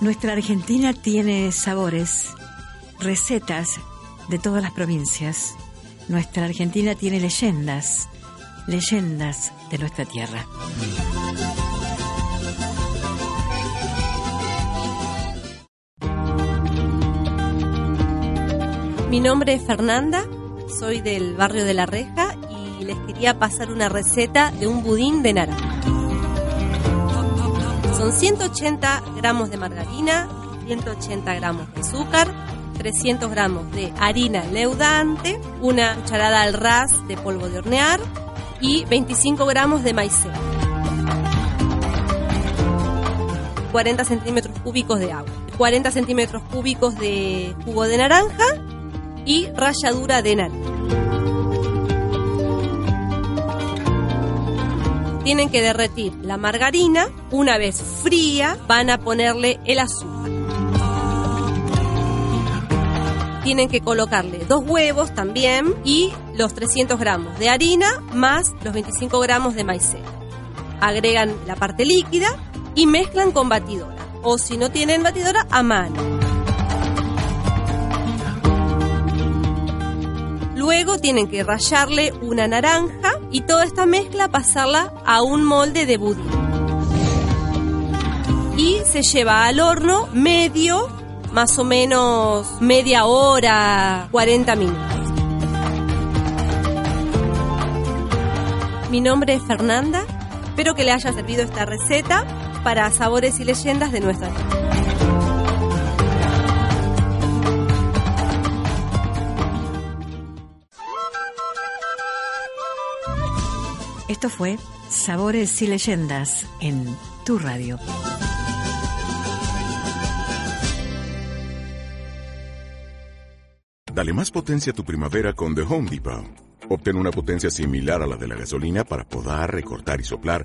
Nuestra Argentina tiene sabores, recetas de todas las provincias. Nuestra Argentina tiene leyendas, leyendas de nuestra tierra. Mi nombre es Fernanda, soy del barrio de La Reja y les quería pasar una receta de un budín de naranja. Son 180 gramos de margarina, 180 gramos de azúcar, 300 gramos de harina leudante, una cucharada al ras de polvo de hornear y 25 gramos de maicena. 40 centímetros cúbicos de agua, 40 centímetros cúbicos de jugo de naranja y ralladura de naranja. Tienen que derretir la margarina. Una vez fría, van a ponerle el azúcar. Tienen que colocarle dos huevos también y los 300 gramos de harina más los 25 gramos de maicena. Agregan la parte líquida y mezclan con batidora. O si no tienen batidora, a mano. Luego tienen que rallarle una naranja y toda esta mezcla pasarla a un molde de budín. Y se lleva al horno medio, más o menos media hora, 40 minutos. Mi nombre es Fernanda. Espero que le haya servido esta receta para sabores y leyendas de nuestra tierra. Esto fue Sabores y Leyendas en tu radio. Dale más potencia a tu primavera con The Home Depot. Obtén una potencia similar a la de la gasolina para podar, recortar y soplar